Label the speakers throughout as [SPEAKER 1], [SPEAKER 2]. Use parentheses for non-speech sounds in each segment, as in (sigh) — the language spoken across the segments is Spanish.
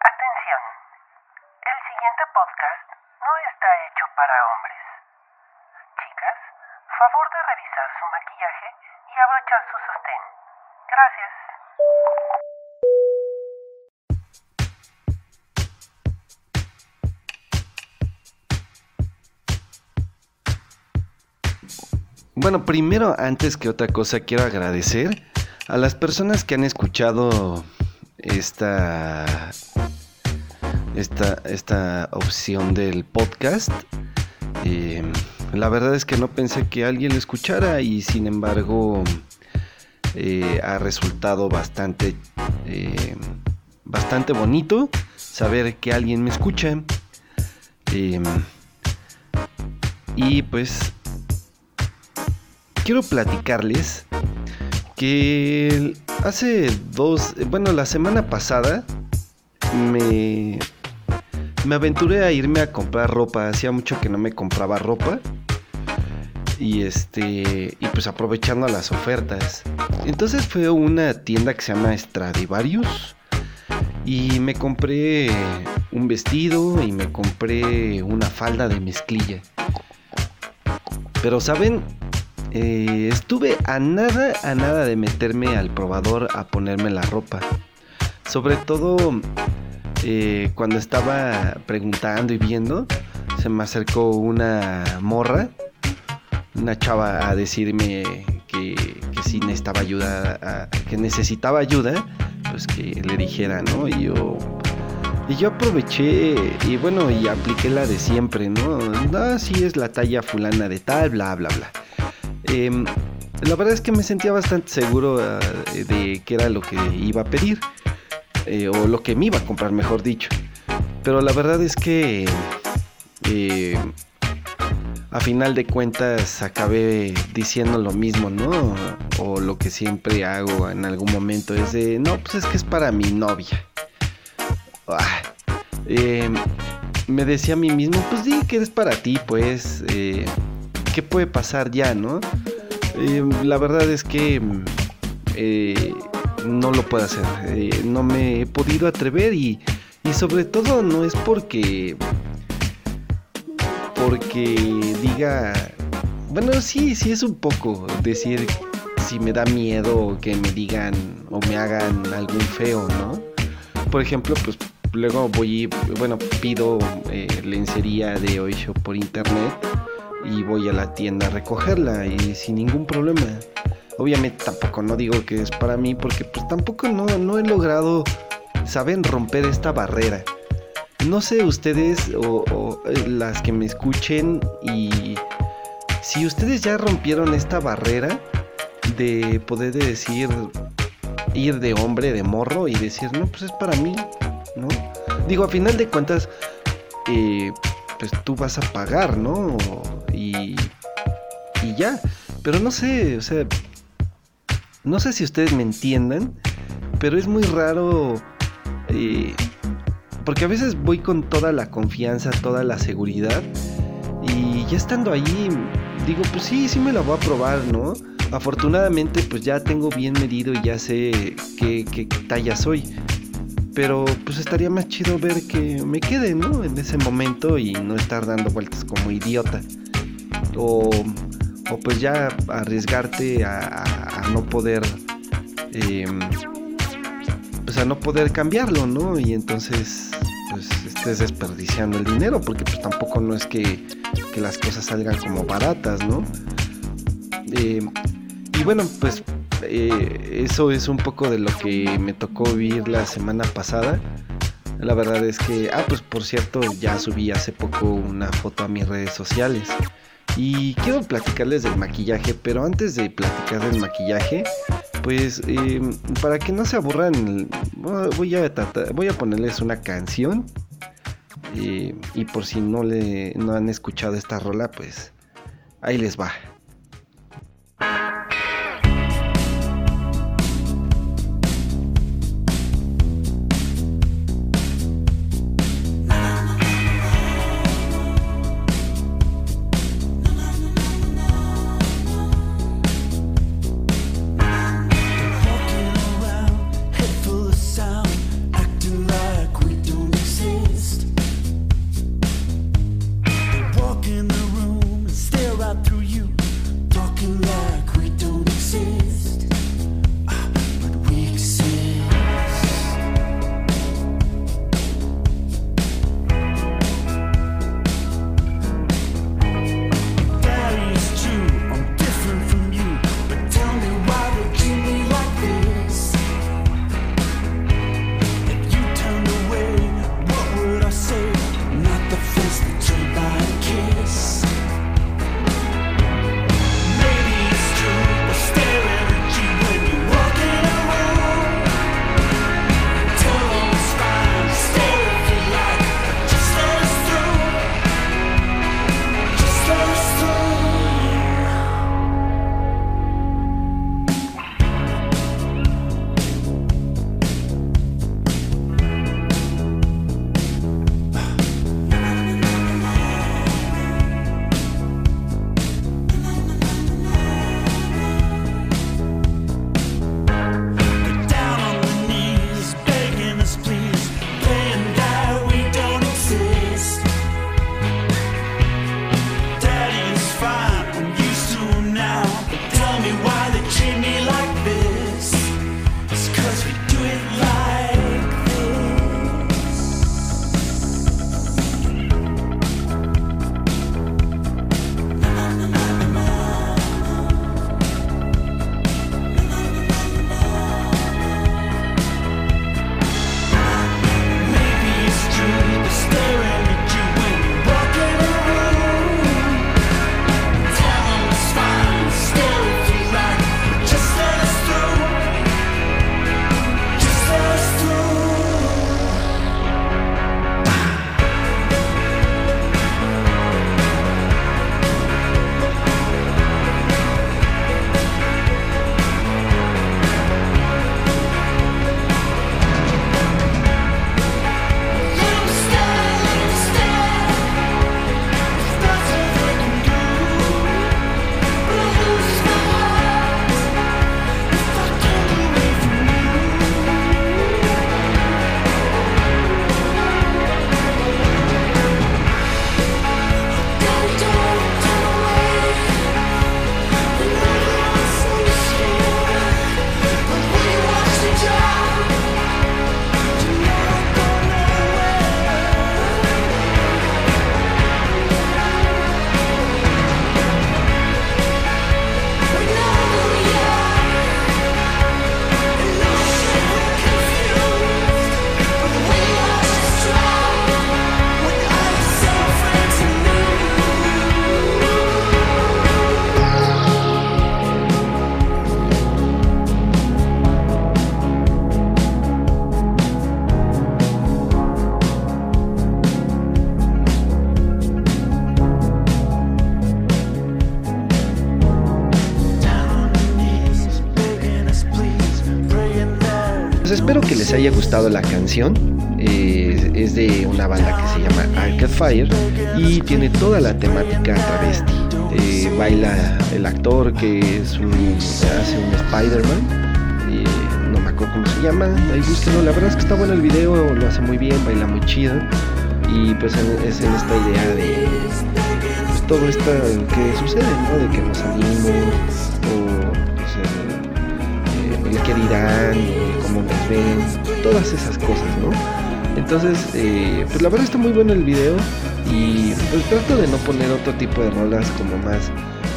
[SPEAKER 1] Atención. El siguiente podcast no está hecho para hombres. Chicas, favor de revisar su maquillaje y abrochar su sostén. Gracias.
[SPEAKER 2] Bueno, primero, antes que otra cosa, quiero agradecer a las personas que han escuchado esta, esta, esta opción del podcast. Eh, la verdad es que no pensé que alguien lo escuchara y sin embargo eh, ha resultado bastante, eh, bastante bonito saber que alguien me escucha. y pues quiero platicarles que hace dos, bueno, la semana pasada me, me aventuré a irme a comprar ropa. Hacía mucho que no me compraba ropa. Y este, y pues aprovechando las ofertas. Entonces fue una tienda que se llama Stradivarius. Y me compré un vestido y me compré una falda de mezclilla. Pero saben, eh, estuve a nada, a nada de meterme al probador a ponerme la ropa. Sobre todo eh, cuando estaba preguntando y viendo, se me acercó una morra, una chava a decirme que, si necesitaba ayuda, que necesitaba ayuda, pues que le dijera, ¿no? Y yo y yo aproveché y bueno, y apliqué la de siempre, ¿no? Si es la talla fulana de tal, bla, bla, bla. Em, la verdad es que me sentía bastante seguro eh, de que era lo que iba a pedir. Eh, o lo que me iba a comprar, mejor dicho. Pero la verdad es que eh, a final de cuentas acabé diciendo lo mismo, ¿no? O lo que siempre hago en algún momento es de, no, pues es que es para mi novia. Ah, em, me decía a mí mismo, pues di que es para ti, pues qué puede pasar ya, ¿no? Eh, la verdad es que eh, no lo puedo hacer. Eh, no me he podido atrever y, y sobre todo no es porque porque diga bueno sí sí es un poco decir si me da miedo que me digan o me hagan algún feo no por ejemplo pues luego voy bueno pido lencería de Oisho por internet y voy a la tienda a recogerla y sin ningún problema. Obviamente tampoco no digo que es para mí porque pues tampoco no, no he logrado, saben, romper esta barrera. No sé ustedes o, eh, las que me escuchen y si ustedes ya rompieron esta barrera de poder decir, ir de hombre, de morro y decir, no, pues es para mí, ¿no? Digo, a final de cuentas, eh, pues tú vas a pagar, ¿no? Y, y ya. Pero no sé, o sea, no sé si ustedes me entiendan, pero es muy raro. Eh, porque a veces voy con toda la confianza, toda la seguridad. Y ya estando ahí, digo, pues sí, sí me la voy a probar, ¿no? Afortunadamente, pues ya tengo bien medido y ya sé qué, qué talla soy. Pero pues estaría más chido ver que me quede, ¿no? En ese momento y no estar dando vueltas como idiota. O, o pues ya arriesgarte a, no poder... Em, pues no poder cambiarlo, ¿no? Y entonces pues estés desperdiciando el dinero porque pues tampoco no es que, que las cosas salgan como baratas, ¿no? Em, y bueno, pues eh, eso es un poco de lo que me tocó vivir la semana pasada. La verdad es que, ah, pues por cierto, ya subí hace poco una foto a mis redes sociales. Y quiero platicarles del maquillaje, pero antes de platicar del maquillaje, pues em, para que no se aburran, voy a, voy a ponerles una canción. Eh, y por si no, le, no han escuchado esta rola, pues ahí les va. Espero que les haya gustado la canción. Es de una banda que se llama Arcade Fire y tiene toda la temática travesti. Eh, baila el actor que es un, hace un Spider-Man. Eh, no me acuerdo cómo se llama. Ahí búsquenlo. La verdad es que está bueno el video, lo hace muy bien, baila muy chido. Y pues es en esta idea de pues, todo esto que sucede, ¿no? De que nos salimos o dirán, el cómo nos ven, todas esas cosas, ¿no? Entonces, eh, pues la verdad está muy bueno el video y pues trato de no poner otro tipo de rolas como más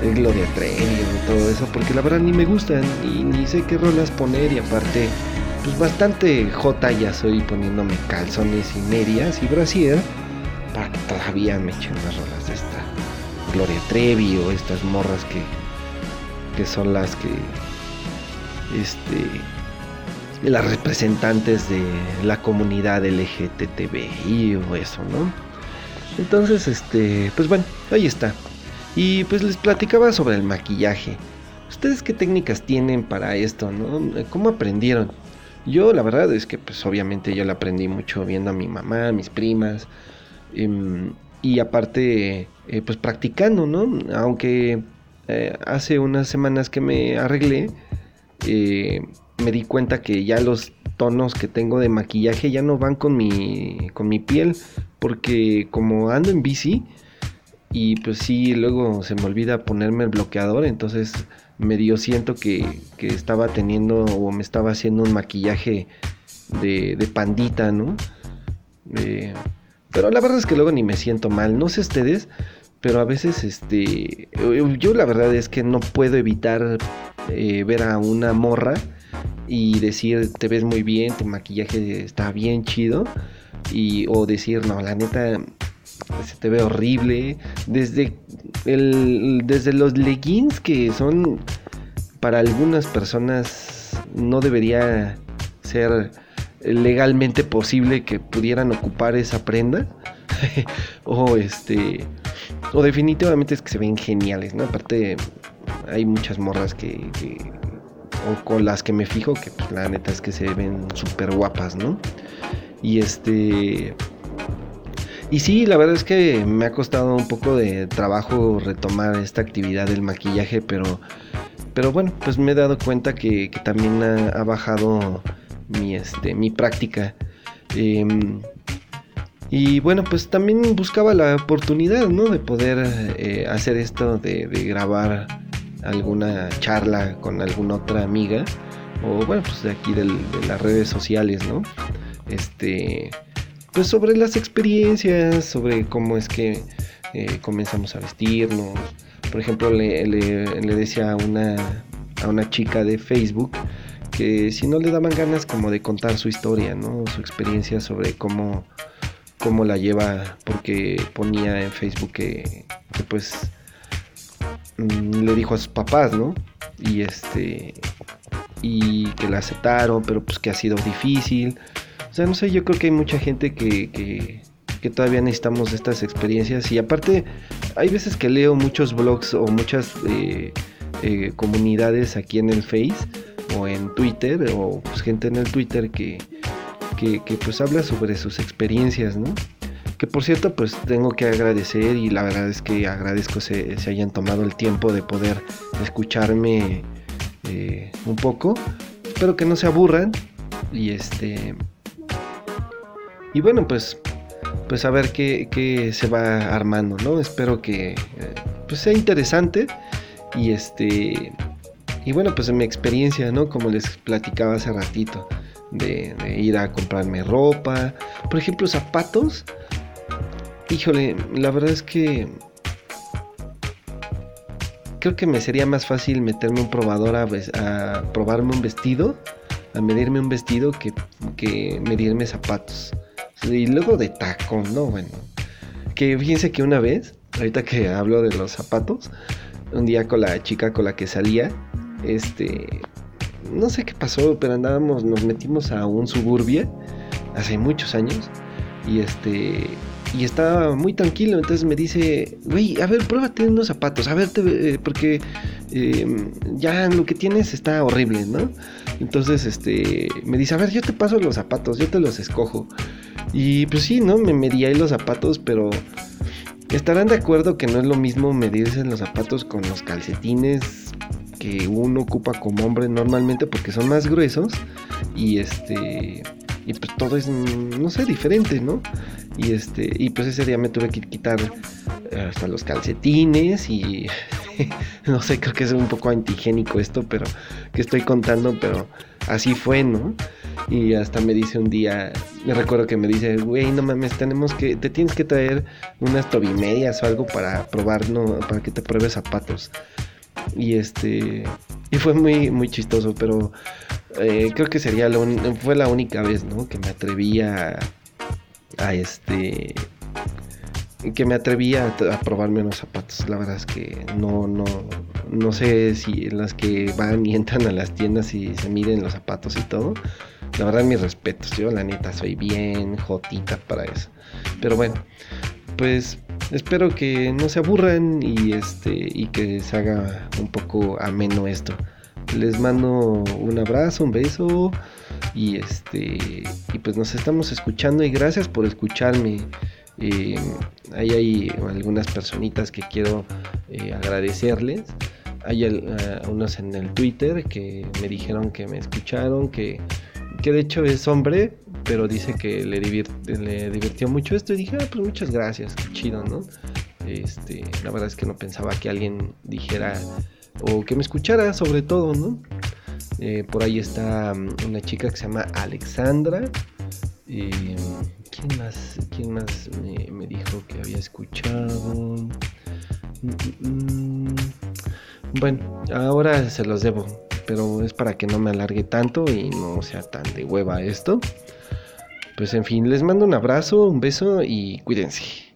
[SPEAKER 2] de Gloria Trevi y todo eso, porque la verdad ni me gustan y ni sé qué rolas poner y aparte, pues bastante J ya soy poniéndome calzones y medias y brasier para que todavía me echen las rolas de esta Gloria Trevi o estas morras que, que son las que este las representantes de la comunidad LGTBI o eso, ¿no? Entonces, este, pues bueno, ahí está. Y pues les platicaba sobre el maquillaje. ¿Ustedes qué técnicas tienen para esto, no? ¿Cómo aprendieron? Yo la verdad es que pues obviamente yo la aprendí mucho viendo a mi mamá, a mis primas. Em, y aparte, eh, pues practicando, ¿no? Aunque eh, hace unas semanas que me arreglé, eh, me di cuenta que ya los tonos que tengo de maquillaje ya no van con mi, con mi piel, porque como ando en bici y pues sí, luego se me olvida ponerme el bloqueador, entonces medio siento que, que estaba teniendo o me estaba haciendo un maquillaje de, de pandita, ¿no? Pero la verdad es que luego ni me siento mal, no sé ustedes, pero a veces este yo la verdad es que no puedo evitar eh, ver a una morra y decir te ves muy bien, tu maquillaje está bien chido y o decir no, la neta se te ve horrible desde el desde los leggings que son para algunas personas no debería ser legalmente posible que pudieran ocupar esa prenda. (laughs) O este o definitivamente es que se ven geniales no aparte hay muchas morras que, que o con las que me fijo, que pues, la neta es que se ven súper guapas, ¿no? Y este... Y sí, la verdad es que me ha costado un poco de trabajo retomar esta actividad del maquillaje, pero, pero bueno, pues me he dado cuenta que, también ha, bajado mi, este, mi práctica. Em, y bueno, pues también buscaba la oportunidad, ¿no? De poder eh, hacer esto, de, de grabar alguna charla con alguna otra amiga o bueno pues de aquí de las redes sociales no este pues sobre las experiencias sobre cómo es que eh, comenzamos a vestirnos. Por ejemplo le, decía a una a una chica de Facebook que si no le daban ganas como de contar su historia no su experiencia sobre cómo cómo la lleva porque ponía en Facebook que, pues le dijo a sus papás, ¿no? Y este y que la aceptaron, pero pues que ha sido difícil. O sea, no sé, yo creo que hay mucha gente que, que, todavía necesitamos estas experiencias y aparte hay veces que leo muchos blogs o muchas eh, eh, comunidades aquí en el Face o en Twitter o pues, gente en el Twitter que, que, que pues habla sobre sus experiencias, ¿no? Que por cierto, pues tengo que agradecer y la verdad es que agradezco se, se hayan tomado el tiempo de poder escucharme eh, un poco. Espero que no se aburran. Y este. Y bueno, pues. Pues a ver qué, se va armando, ¿no? Espero que eh, pues sea interesante. Y este. Y bueno, pues en mi experiencia, ¿no? Como les platicaba hace ratito. De, ir a comprarme ropa. Por ejemplo, zapatos. Híjole, la verdad es que creo que me sería más fácil meterme un probador a, probarme un vestido, a medirme un vestido que, que medirme zapatos. Y luego de tacón, ¿no? Bueno, que fíjense que una vez, ahorita que hablo de los zapatos, un día con la chica con la que salía, este, no sé qué pasó, pero andábamos, nos metimos a un suburbia hace muchos años y este y estaba muy tranquilo. Entonces me dice, güey, a ver, pruébate unos zapatos. A ver, te, porque eh, ya lo que tienes está horrible, ¿no? Entonces, este, me dice, a ver, yo te paso los zapatos, yo te los escojo. Y pues sí, ¿no? Me medí ahí los zapatos, pero estarán de acuerdo que no es lo mismo medirse los zapatos con los calcetines que uno ocupa como hombre normalmente porque son más gruesos y este y pues todo es no sé diferente no y este y pues ese día me tuve que quitar hasta los calcetines y (laughs) no sé creo que es un poco antigénico esto pero que estoy contando pero así fue no y hasta me dice un día, me recuerdo que me dice, güey, no mames, tenemos que, te tienes que traer unas tobimedias o algo para probar, ¿no? Para que te pruebes zapatos. Y este, y fue muy, muy chistoso, pero eh, creo que sería la fue la única vez, ¿no? Que me atrevía a, este, que me atrevía a, probarme unos zapatos. La verdad es que no, no, no sé si las que van y (laughs) entran a las tiendas y se miden los zapatos y todo. La verdad, mis respetos. Yo, la neta, soy bien jotita para eso. Pero bueno, pues espero que no se aburran y este y que se haga un poco ameno esto. Les mando un abrazo, un beso y este y pues nos estamos escuchando y gracias por escucharme. Eh, ahí hay algunas personitas que quiero eh, agradecerles. Hay uh, unos en el Twitter que me dijeron que me escucharon, que que de hecho es hombre, pero dice que le, le divirtió mucho esto y dije, ah, pues muchas gracias, qué chido, ¿no? Este, la verdad es que no pensaba que alguien dijera o que me escuchara sobre todo, ¿no? Eh, por ahí está mm, una chica que se llama Alexandra. Eh, ¿Quién más, quién más me, dijo que había escuchado? Mm, mm, bueno, ahora se los debo pero es para que no me alargue tanto y no sea tan de hueva esto. Pues en fin, les mando un abrazo, un beso y cuídense.